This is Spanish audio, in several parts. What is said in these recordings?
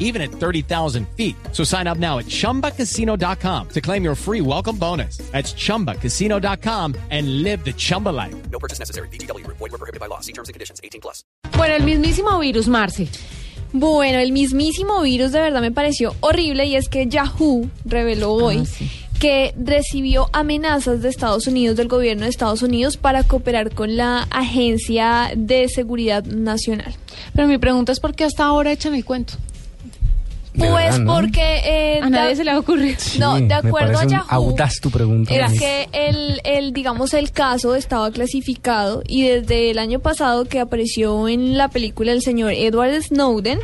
even at 30,000 feet. So sign up now at chumbacasino.com to claim your free welcome bonus. That's chumbacasino.com and live the Chumba life. No purchase necessary. BGW. Void were prohibited by law. See terms and conditions. 18 plus. Bueno, el mismísimo virus, Marce. Bueno, el mismísimo virus de verdad me pareció horrible y es que Yahoo reveló hoy Ah, sí. que recibió amenazas de Estados Unidos, del gobierno de Estados Unidos, para cooperar con la Agencia de Seguridad Nacional. Pero mi pregunta es por qué hasta ahora echan el cuento. Pues verdad, ¿no? porque... eh, A nadie da- se le va a ocurrir. No, de acuerdo a Yahoo. audaz tu pregunta. Era que el, el, digamos, el caso estaba clasificado y desde el año pasado que apareció en la película el señor Edward Snowden,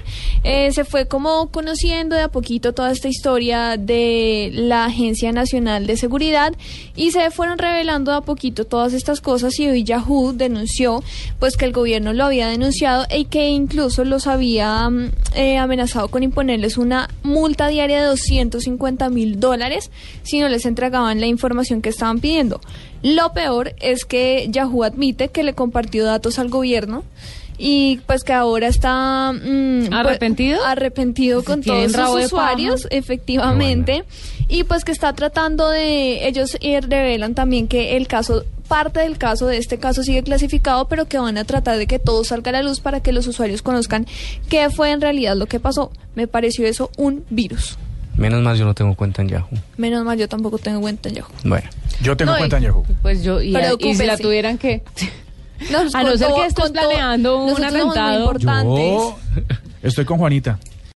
eh, se fue como conociendo de a poquito toda esta historia de la Agencia Nacional de Seguridad y se fueron revelando de a poquito todas estas cosas y hoy Yahoo denunció pues que el gobierno lo había denunciado y que incluso los había mm, eh, amenazado con imponerles una multa diaria de 250 mil dólares si no les entregaban la información que estaban pidiendo. Lo peor es que Yahoo admite que le compartió datos al gobierno y pues que ahora está mm, pues, ¿Arrepentido? arrepentido con todos rabo sus usuarios, efectivamente, y pues que está tratando de, ellos revelan también que el caso, parte del caso de este caso sigue clasificado, pero que van a tratar de que todo salga a la luz para que los usuarios conozcan qué fue en realidad lo que pasó. Me pareció eso un virus. Menos mal yo no tengo cuenta en Yahoo. Menos mal, yo tampoco tengo cuenta en Yahoo. Bueno. Yo tengo No, y- cuenta en Yahoo. Pues yo, y, y si la tuvieran que... Nos A no ser que estés planeando un atentado. Yo estoy con Juanita.